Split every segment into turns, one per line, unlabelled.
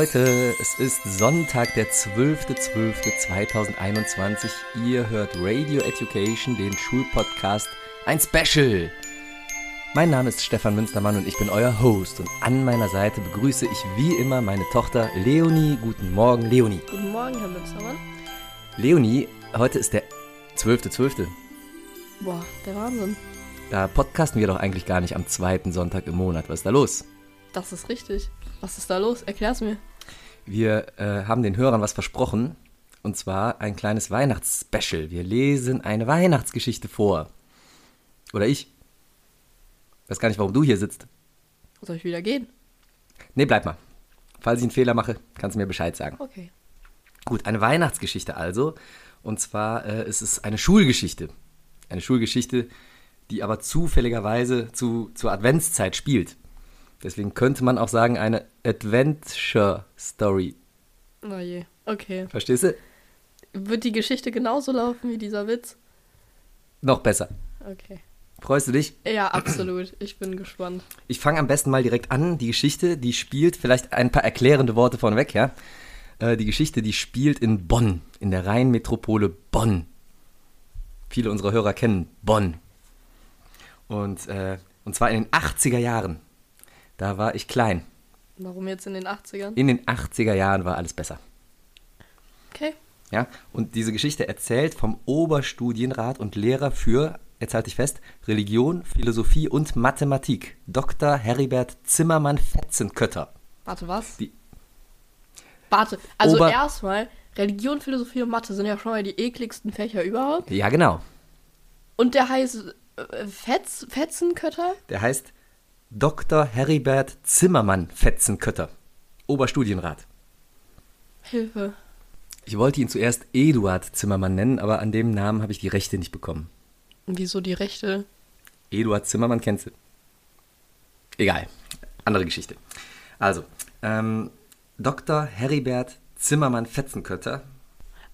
Leute, es ist Sonntag, der 12.12.2021. Ihr hört Radio Education, den Schulpodcast, ein Special. Mein Name ist Stefan Münstermann und ich bin euer Host. Und an meiner Seite begrüße ich wie immer meine Tochter Leonie. Guten Morgen, Leonie.
Guten Morgen, Herr Münstermann.
Leonie, heute ist der 12.12.
Boah, der Wahnsinn.
Da podcasten wir doch eigentlich gar nicht am zweiten Sonntag im Monat. Was ist da los?
Das ist richtig. Was ist da los? Erklär's mir.
Wir äh, haben den Hörern was versprochen. Und zwar ein kleines Weihnachtsspecial. Wir lesen eine Weihnachtsgeschichte vor. Oder ich. Weiß gar nicht, warum du hier sitzt.
Soll ich wieder gehen?
Nee, bleib mal. Falls ich einen Fehler mache, kannst du mir Bescheid sagen.
Okay.
Gut, eine Weihnachtsgeschichte also. Und zwar äh, ist es eine Schulgeschichte. Eine Schulgeschichte, die aber zufälligerweise zu, zur Adventszeit spielt. Deswegen könnte man auch sagen, eine Adventure Story.
Oh je. Okay.
Verstehst du?
Wird die Geschichte genauso laufen wie dieser Witz?
Noch besser.
Okay.
Freust du dich?
Ja, absolut. Ich bin gespannt.
Ich fange am besten mal direkt an. Die Geschichte, die spielt, vielleicht ein paar erklärende Worte vorneweg, ja. Äh, die Geschichte, die spielt in Bonn, in der Rheinmetropole Bonn. Viele unserer Hörer kennen Bonn. Und, äh, und zwar in den 80er Jahren. Da war ich klein.
Warum jetzt in den 80ern?
In den 80er Jahren war alles besser.
Okay.
Ja, und diese Geschichte erzählt vom Oberstudienrat und Lehrer für, jetzt halte ich fest, Religion, Philosophie und Mathematik, Dr. Heribert Zimmermann-Fetzenkötter.
Warte, was?
Die-
Warte, also
Ober-
erstmal, Religion, Philosophie und Mathe sind ja schon mal die ekligsten Fächer überhaupt.
Ja, genau.
Und der heißt äh, Fetz, Fetzenkötter?
Der heißt Dr. Heribert Zimmermann-Fetzenkötter, Oberstudienrat.
Hilfe.
Ich wollte ihn zuerst Eduard Zimmermann nennen, aber an dem Namen habe ich die Rechte nicht bekommen.
Wieso die Rechte?
Eduard Zimmermann kennst du. Egal, andere Geschichte. Also, ähm, Dr. Heribert Zimmermann-Fetzenkötter.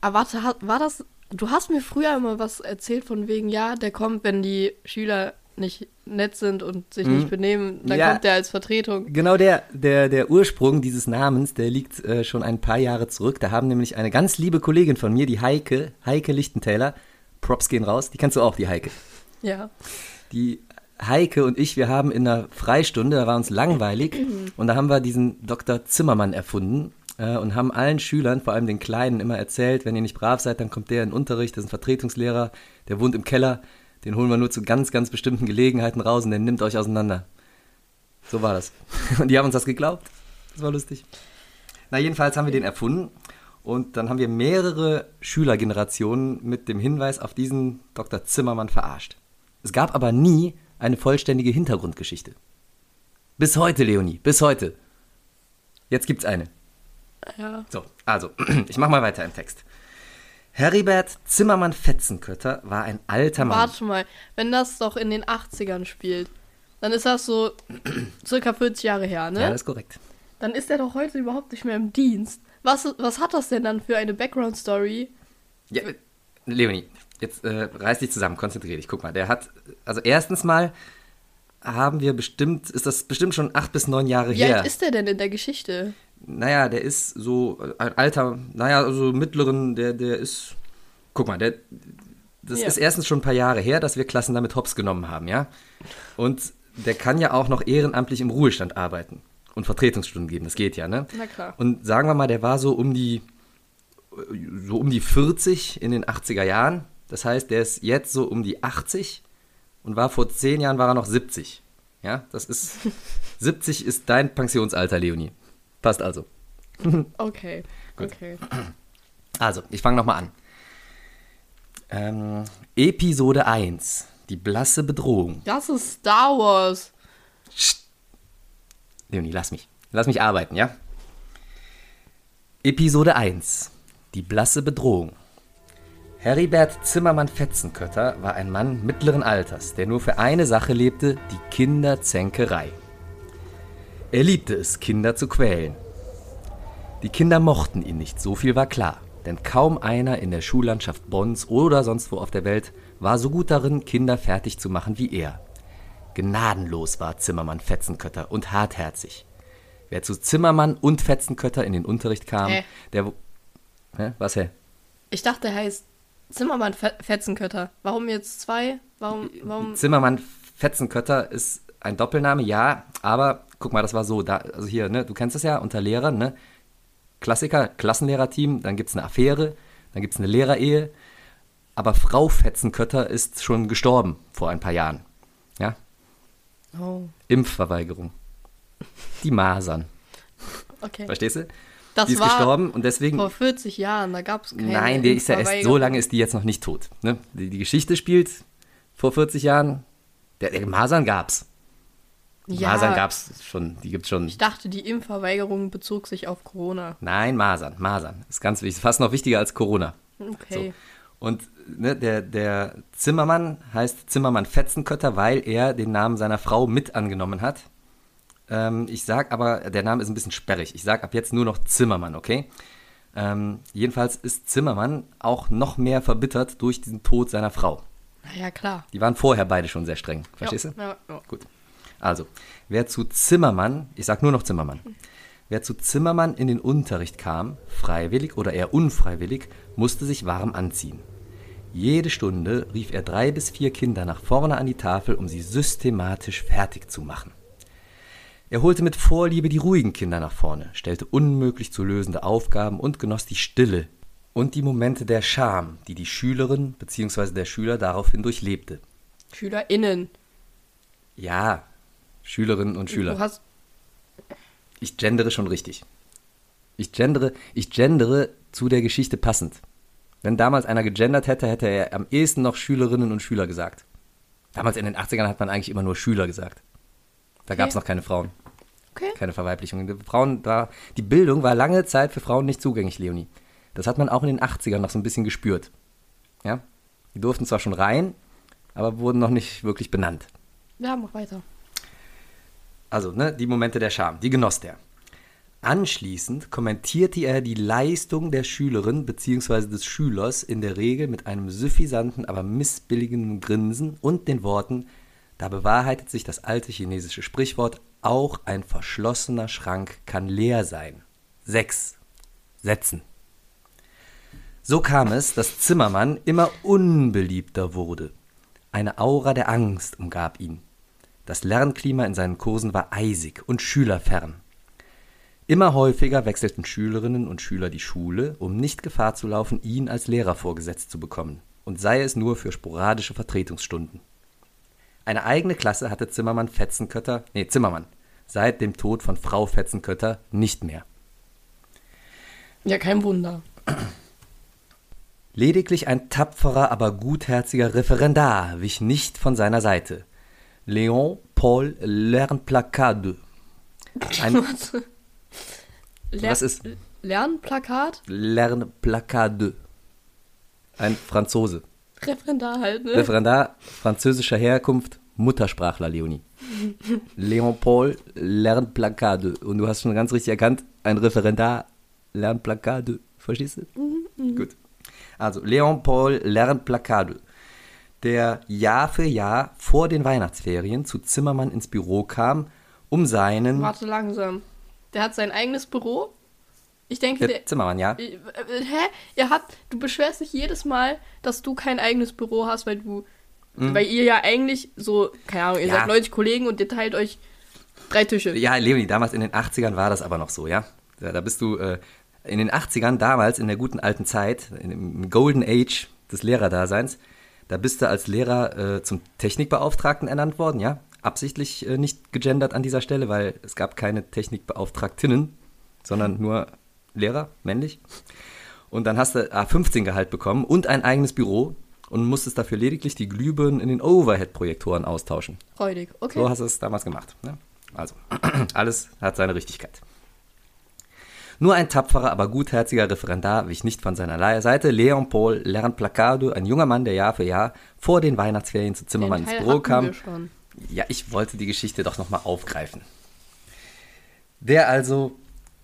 Aber warte, ha- war das. Du hast mir früher immer was erzählt von wegen, ja, der kommt, wenn die Schüler nicht nett sind und sich nicht benehmen, dann
Mhm. Ja.
kommt der als Vertretung.
Genau der, der, der Ursprung dieses Namens, der liegt äh, schon ein paar Jahre zurück. Da haben nämlich eine ganz liebe Kollegin von mir, die Heike, Heike Lichtentäler, Props gehen raus, die kennst du auch, die Heike.
Ja.
Die Heike und ich, wir haben in einer Freistunde, da war uns langweilig, und da haben wir diesen Dr. Zimmermann erfunden äh, und haben allen Schülern, vor allem den Kleinen, immer erzählt, wenn ihr nicht brav seid, dann kommt der in den Unterricht, das ist ein Vertretungslehrer, der wohnt im Keller, den holen wir nur zu ganz, ganz bestimmten Gelegenheiten raus und der nimmt euch auseinander. So war das. Und die haben uns das geglaubt. Das war lustig. Na, jedenfalls haben wir den erfunden und dann haben wir mehrere Schülergenerationen mit dem Hinweis auf diesen Dr. Zimmermann verarscht. Es gab aber nie eine vollständige Hintergrundgeschichte. Bis heute, Leonie, bis heute. Jetzt gibt's eine.
Ja.
So, also, ich mach mal weiter im Text. Heribert Zimmermann-Fetzenkötter war ein alter Mann.
Warte mal, wenn das doch in den 80ern spielt, dann ist das so circa 40 Jahre her, ne?
Ja, das ist korrekt.
dann ist er doch heute überhaupt nicht mehr im Dienst. Was, was hat das denn dann für eine Background-Story?
Ja, Leonie, jetzt äh, reiß dich zusammen, konzentrier dich. Guck mal, der hat, also erstens mal haben wir bestimmt, ist das bestimmt schon acht bis neun Jahre
Wie
her.
alt ist der denn in der Geschichte?
naja, der ist so ein alter, naja, so mittleren, der, der ist, guck mal, der, das
Ja.
ist erstens schon ein paar Jahre her, dass wir Klassen damit hops genommen haben, ja. Und der kann ja auch noch ehrenamtlich im Ruhestand arbeiten und Vertretungsstunden geben, das geht ja, ne?
Na klar.
Und sagen wir mal, der war so um die, so um die 40 in den 80er Jahren. Das heißt, der ist jetzt so um die 80 und war vor 10 Jahren war er noch 70. Ja, das ist, 70 ist dein Pensionsalter, Leonie. Passt also.
Okay. Okay.
Also, ich fange nochmal an. Ähm, Episode 1. Die blasse Bedrohung.
Das ist Star Wars.
Leonie, lass mich. Lass mich arbeiten, ja? Episode 1. Die blasse Bedrohung. Heribert Zimmermann-Fetzenkötter war ein Mann mittleren Alters, der nur für eine Sache lebte, die Kinderzänkerei. Er liebte es, Kinder zu quälen. Die Kinder mochten ihn nicht, so viel war klar, denn kaum einer in der Schullandschaft Bonns oder sonst wo auf der Welt war so gut darin, Kinder fertig zu machen wie er. Gnadenlos war Zimmermann Fetzenkötter und hartherzig. Wer zu Zimmermann und Fetzenkötter in den Unterricht kam,
Hä?
der. Hä? Was, hä?
Ich dachte, der heißt Zimmermann Fe Fetzenkötter. Warum jetzt zwei? Warum, warum?
Zimmermann Fetzenkötter ist ein Doppelname, ja, aber guck mal, das war so, da, also hier, ne, du kennst das ja unter Lehrern, ne? Klassiker, Klassenlehrerteam, dann gibt es eine Affäre, dann gibt es eine Lehrerehe, aber Frau Fetzenkötter ist schon gestorben vor ein paar Jahren. Ja?
Oh,
Impfverweigerung. Die Masern.
okay.
Verstehst du?
Das
die ist gestorben und deswegen.
vor 40 Jahren, da gab es keine
Nein, der ist ja erst so lange ist die jetzt noch nicht tot. Ne? Die, die Geschichte spielt vor 40 Jahren. Der, der Masern gab's.
Ja,
Masern gab's schon, die gibt's schon.
ich dachte, die Impfverweigerung bezog sich auf Corona.
Nein, Masern, Masern. Ist ganz wichtig. Fast noch wichtiger als Corona.
Okay.
Und ne, der, der Zimmermann heißt Zimmermann Fetzenkötter, weil er den Namen seiner Frau mit angenommen hat. Ähm, ich sag aber, der Name ist ein bisschen sperrig. Ich sag ab jetzt nur noch Zimmermann, okay? Ähm, jedenfalls ist Zimmermann auch noch mehr verbittert durch diesen Tod seiner Frau.
Na ja, klar.
Die waren vorher beide schon sehr streng. Verstehst
ja,
du?
Ja, ja.
Gut. Also, wer zu Zimmermann, ich sag nur noch Zimmermann, wer zu Zimmermann in den Unterricht kam, freiwillig oder eher unfreiwillig, musste sich warm anziehen. Jede Stunde rief er drei bis vier Kinder nach vorne an die Tafel, um sie systematisch fertig zu machen. Er holte mit Vorliebe die ruhigen Kinder nach vorne, stellte unmöglich zu lösende Aufgaben und genoss die Stille und die Momente der Scham, die die Schülerin bzw. der Schüler daraufhin durchlebte.
SchülerInnen.
Ja, Schülerinnen und Schüler.
Du hast.
Ich gendere schon richtig. Ich gendere, ich gendere zu der Geschichte passend. Wenn damals einer gegendert hätte, hätte er am ehesten noch Schülerinnen und Schüler gesagt. Damals in den 80ern hat man eigentlich immer nur Schüler gesagt. Da gab es
Okay.
noch keine Frauen,
Okay.
keine Verweiblichung. Die Frauen war, die Bildung war lange Zeit für Frauen nicht zugänglich, Leonie. Das hat man auch in den 80ern noch so ein bisschen gespürt. Ja? Die durften zwar schon rein, aber wurden noch nicht wirklich benannt.
Ja, mach weiter.
Also, ne, die Momente der Scham, die genoss der. Anschließend kommentierte er die Leistung der Schülerin bzw. des Schülers in der Regel mit einem suffisanten, aber missbilligenden Grinsen und den Worten, da bewahrheitet sich das alte chinesische Sprichwort, auch ein verschlossener Schrank kann leer sein. 6. Setzen. So kam es, dass Zimmermann immer unbeliebter wurde. Eine Aura der Angst umgab ihn. Das Lernklima in seinen Kursen war eisig und schülerfern. Immer häufiger wechselten Schülerinnen und Schüler die Schule, um nicht Gefahr zu laufen, ihn als Lehrer vorgesetzt zu bekommen, und sei es nur für sporadische Vertretungsstunden. Eine eigene Klasse hatte Zimmermann Fetzenkötter, nee, Zimmermann, seit dem Tod von Frau Fetzenkötter nicht mehr.
Ja, kein Wunder.
Lediglich ein tapferer, aber gutherziger Referendar wich nicht von seiner Seite. Léon Paul Lernplacade. Ein
Ler
Was ist-
Lernplakat?
Lernplacade. Ein Franzose.
Referendar halt, ne?
Referendar französischer Herkunft, Muttersprachler Leonie. Léon Paul Lernplacade. Und du hast schon ganz richtig erkannt, ein Referendar Lernplacade. Verstehst du? Gut. Also, Léon Paul Lernplacade, der Jahr für Jahr vor den Weihnachtsferien zu Zimmermann ins Büro kam, um seinen.
Warte langsam. Der hat sein eigenes Büro? Ich denke, der.
Zimmermann, ja.
Äh, hä? Er hat. Du beschwerst dich jedes Mal, dass du kein eigenes Büro hast, weil du. Weil ihr ja eigentlich so, keine Ahnung, ihr
Mhm. Ja.
seid 90 Kollegen und ihr teilt euch drei Tische.
Ja, Leonie, damals in den 80ern war das aber noch so, ja. Da, da bist du äh, in den 80ern, damals in der guten alten Zeit, dem Golden Age des Lehrerdaseins, da bist du als Lehrer äh, zum Technikbeauftragten ernannt worden, ja. Absichtlich äh, nicht gegendert an dieser Stelle, weil es gab keine Technikbeauftragtinnen, sondern nur Lehrer, männlich. Und dann hast du A15 Gehalt bekommen und ein eigenes Büro und musstest dafür lediglich die Glühbirnen in den Overhead-Projektoren austauschen.
Freudig. Okay.
So hast du es damals gemacht. Ne? Also, alles hat seine Richtigkeit. Nur ein tapferer, aber gutherziger Referendar wich nicht von seiner Seite. Leon Paul Lernplacado, ein junger Mann, der Jahr für Jahr vor den Weihnachtsferien zu Zimmermann ins Büro kam. Ja, ich wollte die Geschichte doch nochmal aufgreifen. Der also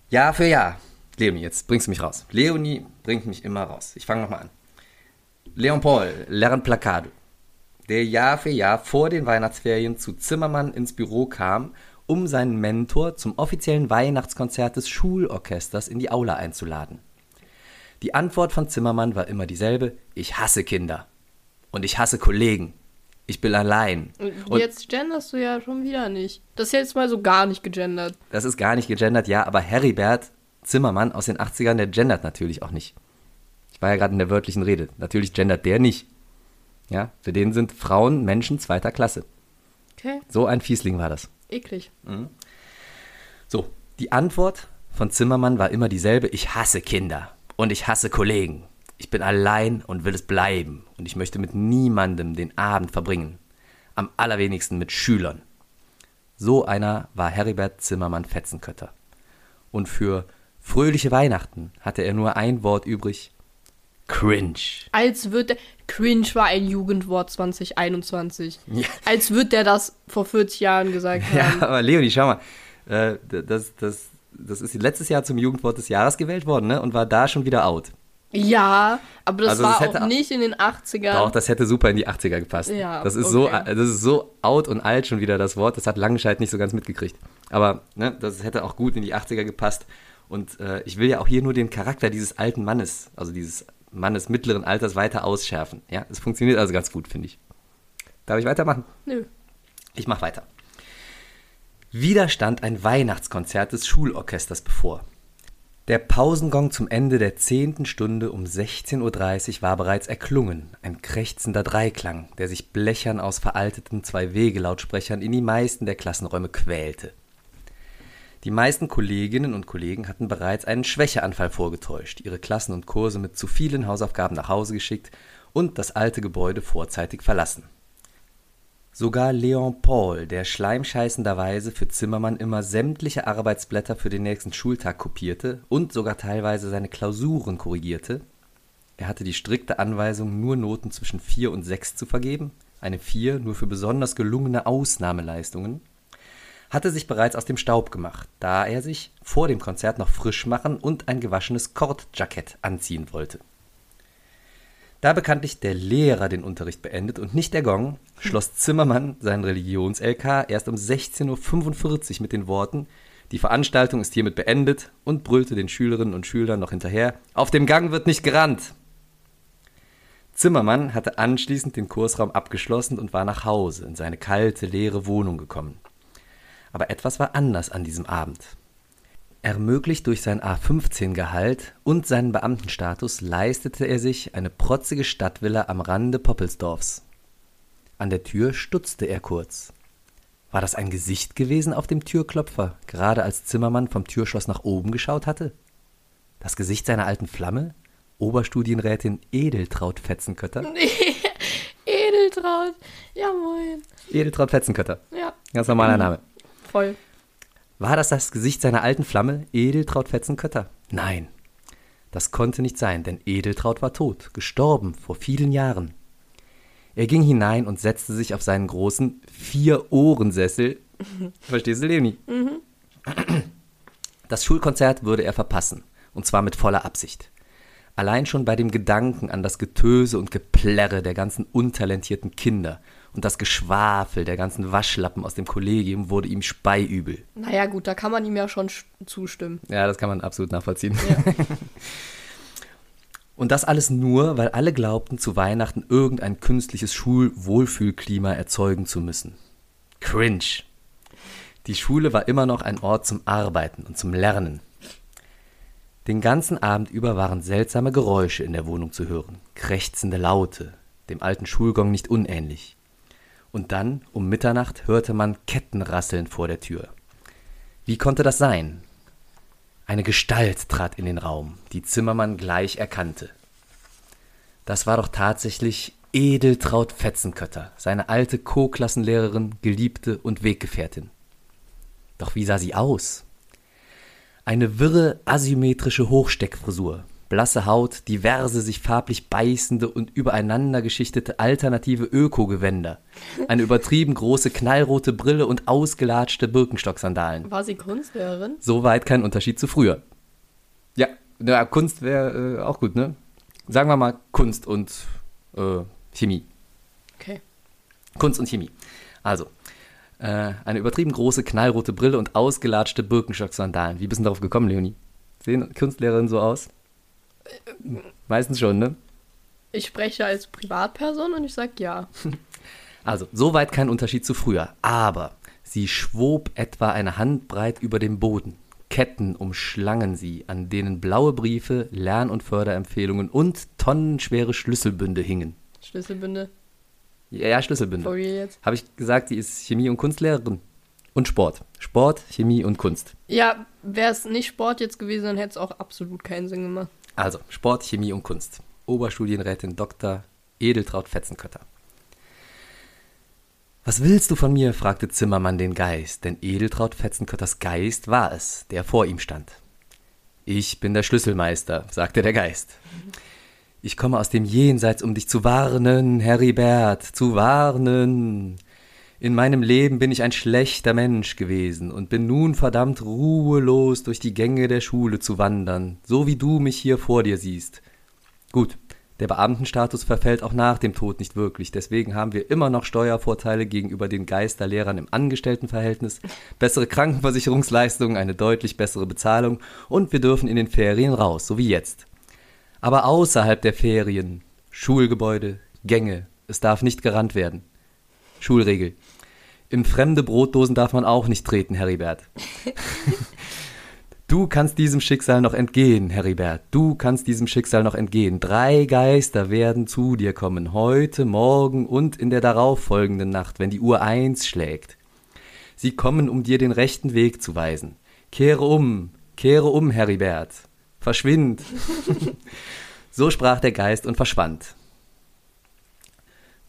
Jahr für Jahr. Leonie, jetzt bringst du mich raus. Leonie bringt mich immer raus. Ich fange nochmal an. Leon Paul, Lernplakade, der Jahr für Jahr vor den Weihnachtsferien zu Zimmermann ins Büro kam, um seinen Mentor zum offiziellen Weihnachtskonzert des Schulorchesters in die Aula einzuladen. Die Antwort von Zimmermann war immer dieselbe: Ich hasse Kinder. Und ich hasse Kollegen. Ich bin allein.
Und
Und
jetzt genderst du ja schon wieder nicht. Das ist jetzt mal so gar nicht gegendert.
das ist gar nicht gegendert, ja, aber Heribert Zimmermann aus den 80ern, der gendert natürlich auch nicht. Ich war ja gerade in der wörtlichen Rede. Natürlich gendert der nicht. Ja, für den sind Frauen Menschen zweiter Klasse.
Okay,
So ein Fiesling war das.
eklig.
So, die Antwort von Zimmermann war immer dieselbe: Ich hasse Kinder und ich hasse Kollegen. Ich bin allein und will es bleiben und ich möchte mit niemandem den Abend verbringen. Am allerwenigsten mit Schülern. So einer war Heribert Zimmermann Fetzenkötter. Und für fröhliche Weihnachten hatte er nur ein Wort übrig: Cringe.
Als wird der. Cringe war ein Jugendwort 2021.
Ja.
Als wird der das vor 40 Jahren gesagt
Ja,
haben.
aber Leonie, schau mal. Äh, das, das, das ist letztes Jahr zum Jugendwort des Jahres gewählt worden ne? und war da schon wieder out.
Ja, aber das
Also das
war
hätte auch
nicht in den 80ern.
Auch das hätte super in die 80er gepasst.
Ja,
das ist so,
okay.
das ist so out und alt schon wieder das Wort. Das hat Langenscheid nicht so ganz mitgekriegt. Aber ne, das hätte auch gut in die 80er gepasst. Und äh, ich will ja auch hier nur den Charakter dieses alten Mannes, also dieses Mannes mittleren Alters, weiter ausschärfen. Ja, es funktioniert also ganz gut, finde ich. Darf ich weitermachen?
Nö.
Ich mach weiter. Wieder stand ein Weihnachtskonzert des Schulorchesters bevor. Der Pausengong zum Ende der zehnten Stunde um 16.30 Uhr war bereits erklungen, ein krächzender Dreiklang, der sich blechern aus veralteten Zwei-Wege-Lautsprechern in die meisten der Klassenräume quälte. Die meisten Kolleginnen und Kollegen hatten bereits einen Schwächeanfall vorgetäuscht, ihre Klassen und Kurse mit zu vielen Hausaufgaben nach Hause geschickt und das alte Gebäude vorzeitig verlassen. Sogar Leon Paul, der schleimscheißenderweise für Zimmermann immer sämtliche Arbeitsblätter für den nächsten Schultag kopierte und sogar teilweise seine Klausuren korrigierte, er hatte die strikte Anweisung, nur Noten zwischen 4 und 6 zu vergeben, eine 4 nur für besonders gelungene Ausnahmeleistungen, hatte sich bereits aus dem Staub gemacht, da er sich vor dem Konzert noch frisch machen und ein gewaschenes Kordjackett anziehen wollte. Da bekanntlich der Lehrer den Unterricht beendet und nicht der Gong, schloss Zimmermann seinen Religions-LK erst um 16.45 Uhr mit den Worten Die Veranstaltung ist hiermit beendet und brüllte den Schülerinnen und Schülern noch hinterher Auf dem Gang wird nicht gerannt. Zimmermann hatte anschließend den Kursraum abgeschlossen und war nach Hause in seine kalte, leere Wohnung gekommen. Aber etwas war anders an diesem Abend. Ermöglicht durch sein A15-Gehalt und seinen Beamtenstatus leistete er sich eine protzige Stadtvilla am Rande Poppelsdorfs. An der Tür stutzte er kurz. War das ein Gesicht gewesen auf dem Türklopfer, gerade als Zimmermann vom Türschloss nach oben geschaut hatte? Das Gesicht seiner alten Flamme? Oberstudienrätin Edeltraut Fetzenkötter?
Edeltraut. Ja, moin.
Edeltraut Fetzenkötter.
Ja,
Ganz normaler Name.
Voll.
War das das Gesicht seiner alten Flamme, Edeltraut Fetzenkötter? Nein, das konnte nicht sein, denn Edeltraut war tot, gestorben vor vielen Jahren. Er ging hinein und setzte sich auf seinen großen Vier-Ohrensessel. Verstehst du, Leonie? Das Schulkonzert würde er verpassen, und zwar mit voller Absicht. Allein schon bei dem Gedanken an das Getöse und Geplärre der ganzen untalentierten Kinder und das Geschwafel der ganzen Waschlappen aus dem Kollegium wurde ihm speiübel.
Naja, gut, da kann man ihm ja schon sch- zustimmen.
Ja, das kann man absolut nachvollziehen. Und das alles nur, weil alle glaubten, zu Weihnachten irgendein künstliches Schulwohlfühlklima erzeugen zu müssen. Cringe. Die Schule war immer noch ein Ort zum Arbeiten und zum Lernen. Den ganzen Abend über waren seltsame Geräusche in der Wohnung zu hören, krächzende Laute, dem alten Schulgong nicht unähnlich. Und dann, um Mitternacht, hörte man Kettenrasseln vor der Tür. Wie konnte das sein? Eine Gestalt trat in den Raum, die Zimmermann gleich erkannte. Das war doch tatsächlich Edeltraut Fetzenkötter, seine alte Co-Klassenlehrerin, Geliebte und Weggefährtin. Doch wie sah sie aus? Eine wirre, asymmetrische Hochsteckfrisur, blasse Haut, diverse sich farblich beißende und übereinander geschichtete alternative Öko-Gewänder, eine übertrieben große knallrote Brille und ausgelatschte Birkenstock-Sandalen.
War sie Kunstlehrerin?
Soweit kein Unterschied zu früher. Ja, ja Kunst wäre äh, auch gut, ne? Sagen wir mal Kunst und äh, Chemie.
Okay.
Kunst und Chemie. Also, Äh, eine übertrieben große, knallrote Brille und ausgelatschte Birkenstock-Sandalen. Wie bist du darauf gekommen, Leonie? Sehen Kunstlehrerinnen so aus? Meistens schon, ne?
Ich spreche als Privatperson und ich sage ja.
Also, soweit kein Unterschied zu früher. Aber sie schwob etwa eine Handbreit über dem Boden. Ketten umschlangen sie, an denen blaue Briefe, Lern- und Förderempfehlungen und tonnenschwere Schlüsselbünde hingen.
Schlüsselbünde.
Ja, ja Schlüsselbünde.
For real jetzt.
Habe ich gesagt, sie ist Chemie- und Kunstlehrerin. Und Sport. Sport, Chemie und Kunst.
Ja, wäre es nicht Sport jetzt gewesen, dann hätte es auch absolut keinen Sinn gemacht.
Also, Sport, Chemie und Kunst. Oberstudienrätin Dr. Edeltraut Fetzenkötter. Was willst du von mir? fragte Zimmermann den Geist, denn Edeltraut Fetzenkötters Geist war es, der vor ihm stand. Ich bin der Schlüsselmeister, sagte der Geist. Ich komme aus dem Jenseits, um dich zu warnen, Heribert, zu warnen. In meinem Leben bin ich ein schlechter Mensch gewesen und bin nun verdammt ruhelos durch die Gänge der Schule zu wandern, so wie du mich hier vor dir siehst. Gut, der Beamtenstatus verfällt auch nach dem Tod nicht wirklich, deswegen haben wir immer noch Steuervorteile gegenüber den Geisterlehrern im Angestelltenverhältnis, bessere Krankenversicherungsleistungen, eine deutlich bessere Bezahlung und wir dürfen in den Ferien raus, so wie jetzt. Aber außerhalb der Ferien, Schulgebäude, Gänge, es darf nicht gerannt werden. Schulregel. In fremde Brotdosen darf man auch nicht treten, Heribert. Du kannst diesem Schicksal noch entgehen, Heribert. Du kannst diesem Schicksal noch entgehen. Drei Geister werden zu dir kommen, heute, morgen und in der darauffolgenden Nacht, wenn die Uhr eins schlägt. Sie kommen, um dir den rechten Weg zu weisen. Kehre um, kehre um, Heribert. Verschwind. so sprach der Geist und verschwand.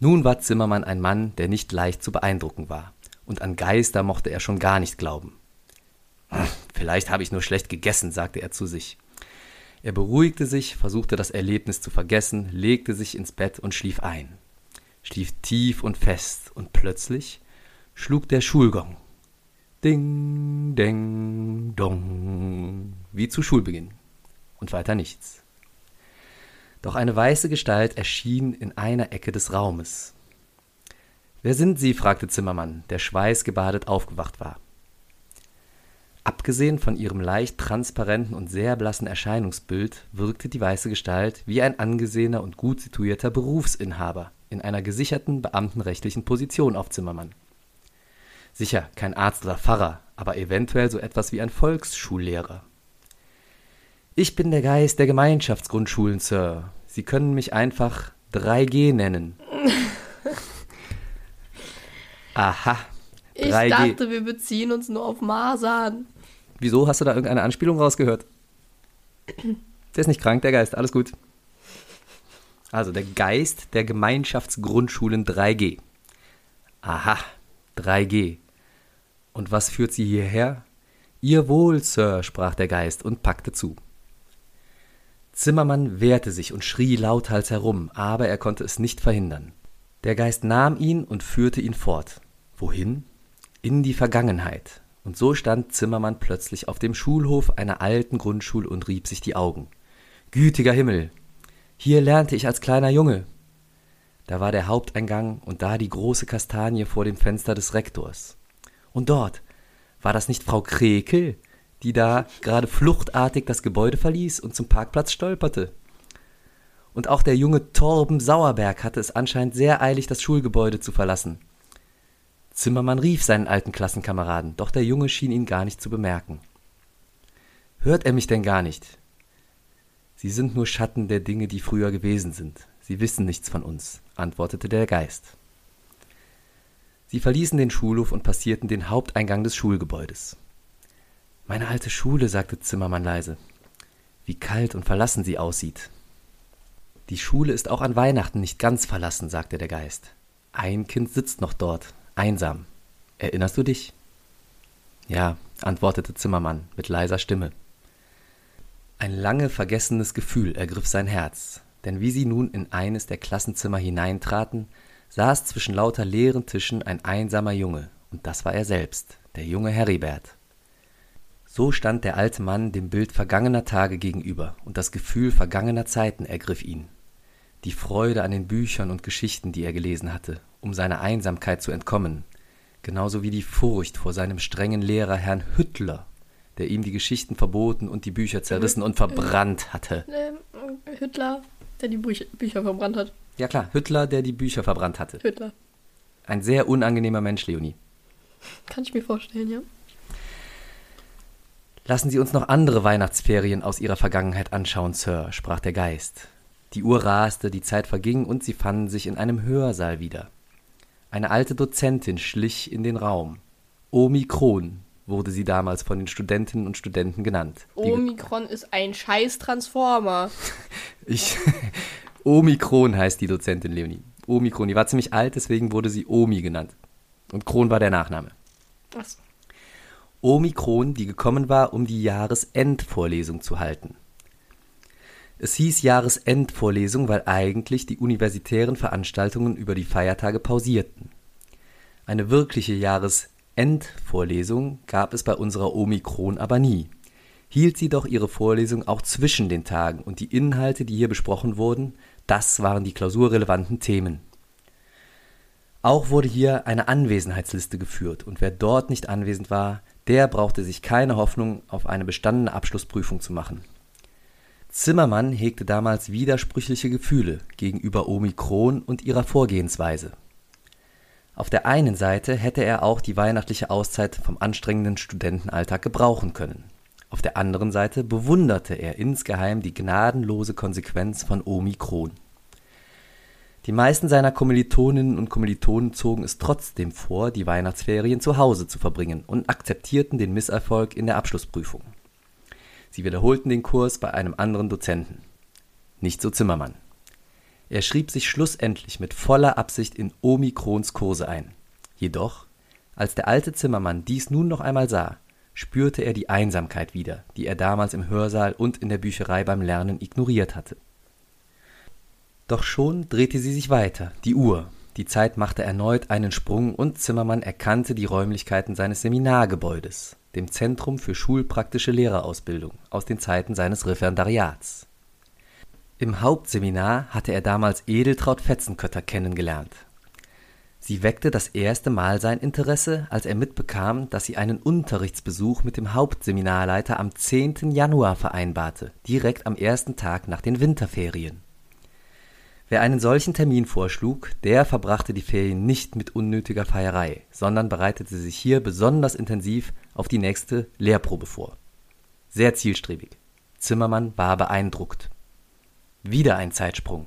Nun war Zimmermann ein Mann, der nicht leicht zu beeindrucken war, und an Geister mochte er schon gar nicht glauben. Vielleicht habe ich nur schlecht gegessen, sagte er zu sich. Er beruhigte sich, versuchte das Erlebnis zu vergessen, legte sich ins Bett und schlief ein. Schlief tief und fest, und plötzlich schlug der Schulgong. Ding, ding, dong, wie zu Schulbeginn. Und weiter nichts. Doch eine weiße Gestalt erschien in einer Ecke des Raumes. Wer sind Sie? fragte Zimmermann, der schweißgebadet aufgewacht war. Abgesehen von ihrem leicht transparenten und sehr blassen Erscheinungsbild wirkte die weiße Gestalt wie ein angesehener und gut situierter Berufsinhaber in einer gesicherten beamtenrechtlichen Position auf Zimmermann. Sicher kein Arzt oder Pfarrer, aber eventuell so etwas wie ein Volksschullehrer. Ich bin der Geist der Gemeinschaftsgrundschulen, Sir. Sie können mich einfach 3G nennen. Aha.
Ich
3G.
dachte, wir beziehen uns nur auf Masern.
Wieso hast du da irgendeine Anspielung rausgehört? Der ist nicht krank, der Geist, alles gut. Also der Geist der Gemeinschaftsgrundschulen 3G. Aha, 3G. Und was führt sie hierher? Ihr Wohl, Sir, sprach der Geist und packte zu. Zimmermann wehrte sich und schrie lauthals herum, aber er konnte es nicht verhindern. Der Geist nahm ihn und führte ihn fort. Wohin? In die Vergangenheit. Und so stand Zimmermann plötzlich auf dem Schulhof einer alten Grundschule und rieb sich die Augen. Gütiger Himmel! Hier lernte ich als kleiner Junge. Da war der Haupteingang und da die große Kastanie vor dem Fenster des Rektors. Und dort war das nicht Frau Krekel, die da gerade fluchtartig das Gebäude verließ und zum Parkplatz stolperte. Und auch der junge Torben Sauerberg hatte es anscheinend sehr eilig, das Schulgebäude zu verlassen. Zimmermann rief seinen alten Klassenkameraden, doch der Junge schien ihn gar nicht zu bemerken. Hört er mich denn gar nicht? Sie sind nur Schatten der Dinge, die früher gewesen sind. Sie wissen nichts von uns, antwortete der Geist. Sie verließen den Schulhof und passierten den Haupteingang des Schulgebäudes. Meine alte Schule, sagte Zimmermann leise. Wie kalt und verlassen sie aussieht. Die Schule ist auch an Weihnachten nicht ganz verlassen, sagte der Geist. Ein Kind sitzt noch dort, einsam. Erinnerst du dich? Ja, antwortete Zimmermann mit leiser Stimme. Ein lange vergessenes Gefühl ergriff sein Herz, denn wie sie nun in eines der Klassenzimmer hineintraten, saß zwischen lauter leeren Tischen ein einsamer Junge, und das war er selbst, der junge Heribert. So stand der alte Mann dem Bild vergangener Tage gegenüber, und das Gefühl vergangener Zeiten ergriff ihn. Die Freude an den Büchern und Geschichten, die er gelesen hatte, um seiner Einsamkeit zu entkommen, genauso wie die Furcht vor seinem strengen Lehrer Herrn Hüttler, der ihm die Geschichten verboten und die Bücher zerrissen und verbrannt hatte.
Ähm, Hitler, der die Bücher, Bücher verbrannt hat.
Ja klar, Hüttler, der die Bücher verbrannt hatte.
Hitler.
Ein sehr unangenehmer Mensch, Leonie.
Kann ich mir vorstellen, ja.
Lassen Sie uns noch andere Weihnachtsferien aus Ihrer Vergangenheit anschauen, Sir, sprach der Geist. Die Uhr raste, die Zeit verging und sie fanden sich in einem Hörsaal wieder. Eine alte Dozentin schlich in den Raum. Omikron wurde sie damals von den Studentinnen und Studenten genannt.
Omikron ist ein scheiß Transformer.
Ich. Omikron heißt die Dozentin Leonie. Omikron. Die war ziemlich alt, deswegen wurde sie Omi genannt. Und Kron war der Nachname.
Was?
Omikron, die gekommen war, um die Jahresendvorlesung zu halten. Es hieß Jahresendvorlesung, weil eigentlich die universitären Veranstaltungen über die Feiertage pausierten. Eine wirkliche Jahresendvorlesung gab es bei unserer Omikron aber nie. Hielt sie doch ihre Vorlesung auch zwischen den Tagen und die Inhalte, die hier besprochen wurden, das waren die klausurrelevanten Themen. Auch wurde hier eine Anwesenheitsliste geführt und wer dort nicht anwesend war, der brauchte sich keine Hoffnung auf eine bestandene Abschlussprüfung zu machen. Zimmermann hegte damals widersprüchliche Gefühle gegenüber Omikron und ihrer Vorgehensweise. Auf der einen Seite hätte er auch die weihnachtliche Auszeit vom anstrengenden Studentenalltag gebrauchen können. Auf der anderen Seite bewunderte er insgeheim die gnadenlose Konsequenz von Omikron. Die meisten seiner Kommilitoninnen und Kommilitonen zogen es trotzdem vor, die Weihnachtsferien zu Hause zu verbringen und akzeptierten den Misserfolg in der Abschlussprüfung. Sie wiederholten den Kurs bei einem anderen Dozenten. Nicht so Zimmermann. Er schrieb sich schlussendlich mit voller Absicht in Omikrons Kurse ein. Jedoch, als der alte Zimmermann dies nun noch einmal sah, spürte er die Einsamkeit wieder, die er damals im Hörsaal und in der Bücherei beim Lernen ignoriert hatte. Doch schon drehte sie sich weiter, die Uhr. Die Zeit machte erneut einen Sprung und Zimmermann erkannte die Räumlichkeiten seines Seminargebäudes, dem Zentrum für schulpraktische Lehrerausbildung, aus den Zeiten seines Referendariats. Im Hauptseminar hatte er damals Edeltraut Fetzenkötter kennengelernt. Sie weckte das erste Mal sein Interesse, als er mitbekam, dass sie einen Unterrichtsbesuch mit dem Hauptseminarleiter am 10. Januar vereinbarte, direkt am ersten Tag nach den Winterferien. Wer einen solchen Termin vorschlug, der verbrachte die Ferien nicht mit unnötiger Feierei, sondern bereitete sich hier besonders intensiv auf die nächste Lehrprobe vor. Sehr zielstrebig. Zimmermann war beeindruckt. Wieder ein Zeitsprung.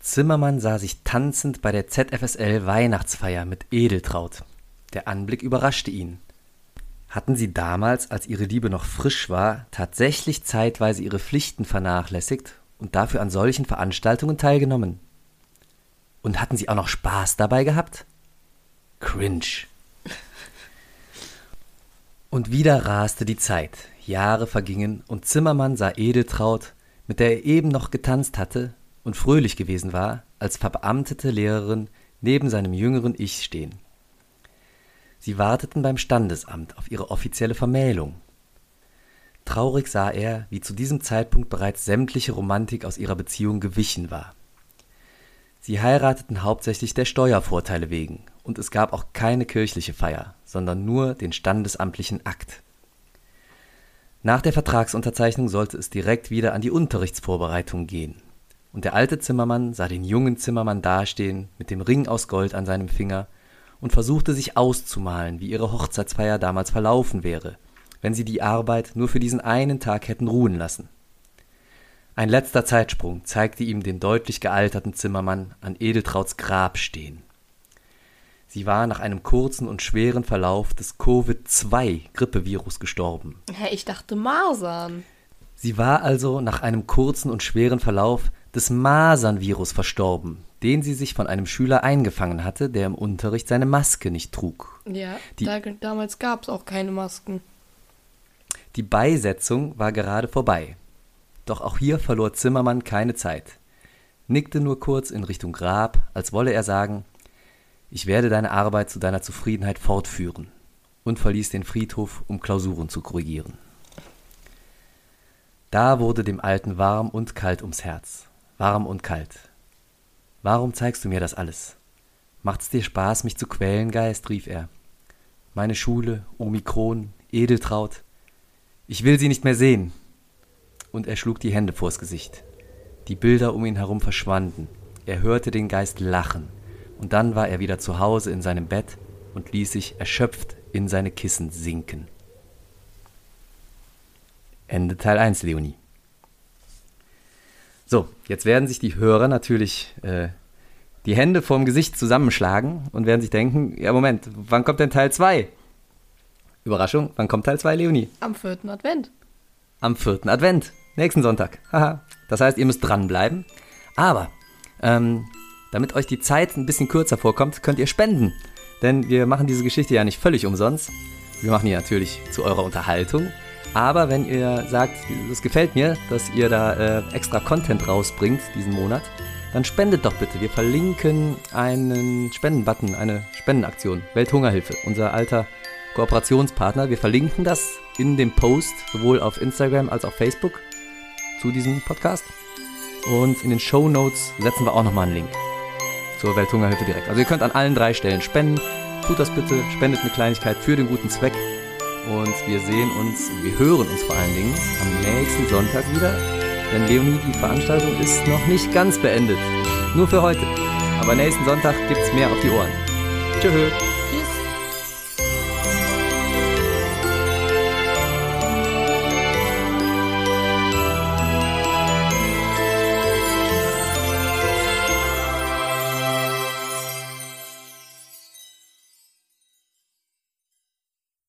Zimmermann sah sich tanzend bei der ZFSL Weihnachtsfeier mit Edeltraut. Der Anblick überraschte ihn. Hatten sie damals, als ihre Liebe noch frisch war, tatsächlich zeitweise ihre Pflichten vernachlässigt und dafür an solchen Veranstaltungen teilgenommen? Und hatten sie auch noch Spaß dabei gehabt? Cringe. Und wieder raste die Zeit. Jahre vergingen und Zimmermann sah Edeltraut, mit der er eben noch getanzt hatte und fröhlich gewesen war, als verbeamtete Lehrerin neben seinem jüngeren Ich stehen. Sie warteten beim Standesamt auf ihre offizielle Vermählung. Traurig sah er, wie zu diesem Zeitpunkt bereits sämtliche Romantik aus ihrer Beziehung gewichen war. Sie heirateten hauptsächlich der Steuervorteile wegen, und es gab auch keine kirchliche Feier, sondern nur den standesamtlichen Akt. Nach der Vertragsunterzeichnung sollte es direkt wieder an die Unterrichtsvorbereitung gehen. Und der alte Zimmermann sah den jungen Zimmermann dastehen, mit dem Ring aus Gold an seinem Finger, und versuchte sich auszumalen, wie ihre Hochzeitsfeier damals verlaufen wäre, wenn sie die Arbeit nur für diesen einen Tag hätten ruhen lassen. Ein letzter Zeitsprung zeigte ihm den deutlich gealterten Zimmermann an Edeltrauts Grab stehen. Sie war nach einem kurzen und schweren Verlauf des Covid-2-Grippevirus gestorben.
Hä, ich dachte Masern.
Sie war also nach einem kurzen und schweren Verlauf des Masernvirus verstorben, den sie sich von einem Schüler eingefangen hatte, der im Unterricht seine Maske nicht trug.
Ja,
Die-
da, damals gab es auch keine Masken.
Die Beisetzung war gerade vorbei. Doch auch hier verlor Zimmermann keine Zeit, nickte nur kurz in Richtung Grab, als wolle er sagen, ich werde deine Arbeit zu deiner Zufriedenheit fortführen, und verließ den Friedhof, um Klausuren zu korrigieren. Da wurde dem Alten warm und kalt ums Herz, warm und kalt. Warum zeigst du mir das alles? Macht's dir Spaß, mich zu quälen, Geist? rief er. meine Schule, Omikron, Edeltraut. Ich will sie nicht mehr sehen. Und er schlug die Hände vors Gesicht. Die Bilder um ihn herum verschwanden. Er hörte den Geist lachen. Und dann war er wieder zu Hause in seinem Bett und ließ sich erschöpft in seine Kissen sinken. Ende Teil 1, Leonie. So, jetzt werden sich die Hörer natürlich äh, die Hände vorm Gesicht zusammenschlagen und werden sich denken, ja Moment, wann kommt denn Teil 2? Überraschung, wann kommt Teil 2, Leonie?
Am vierten Advent.
Am vierten Advent, nächsten Sonntag. Haha. das heißt, ihr müsst dranbleiben. Aber, ähm, damit euch die Zeit ein bisschen kürzer vorkommt, könnt ihr spenden. Denn wir machen diese Geschichte ja nicht völlig umsonst. Wir machen die natürlich zu eurer Unterhaltung. Aber wenn ihr sagt, es gefällt mir, dass ihr da äh, extra Content rausbringt diesen Monat, dann spendet doch bitte. Wir verlinken einen Spendenbutton, eine Spendenaktion, Welthungerhilfe, unser alter Kooperationspartner. Wir verlinken das in dem Post, sowohl auf Instagram als auch Facebook zu diesem Podcast. Und in den Show Notes setzen wir auch nochmal einen Link zur Welthungerhilfe direkt. Also ihr könnt an allen drei Stellen spenden. Tut das bitte, spendet eine Kleinigkeit für den guten Zweck. Und wir sehen uns, wir hören uns vor allen Dingen am nächsten Sonntag wieder. Denn Leonie, die Veranstaltung ist noch nicht ganz beendet. Nur für heute. Aber nächsten Sonntag gibt's mehr auf die Ohren.
Tschüss.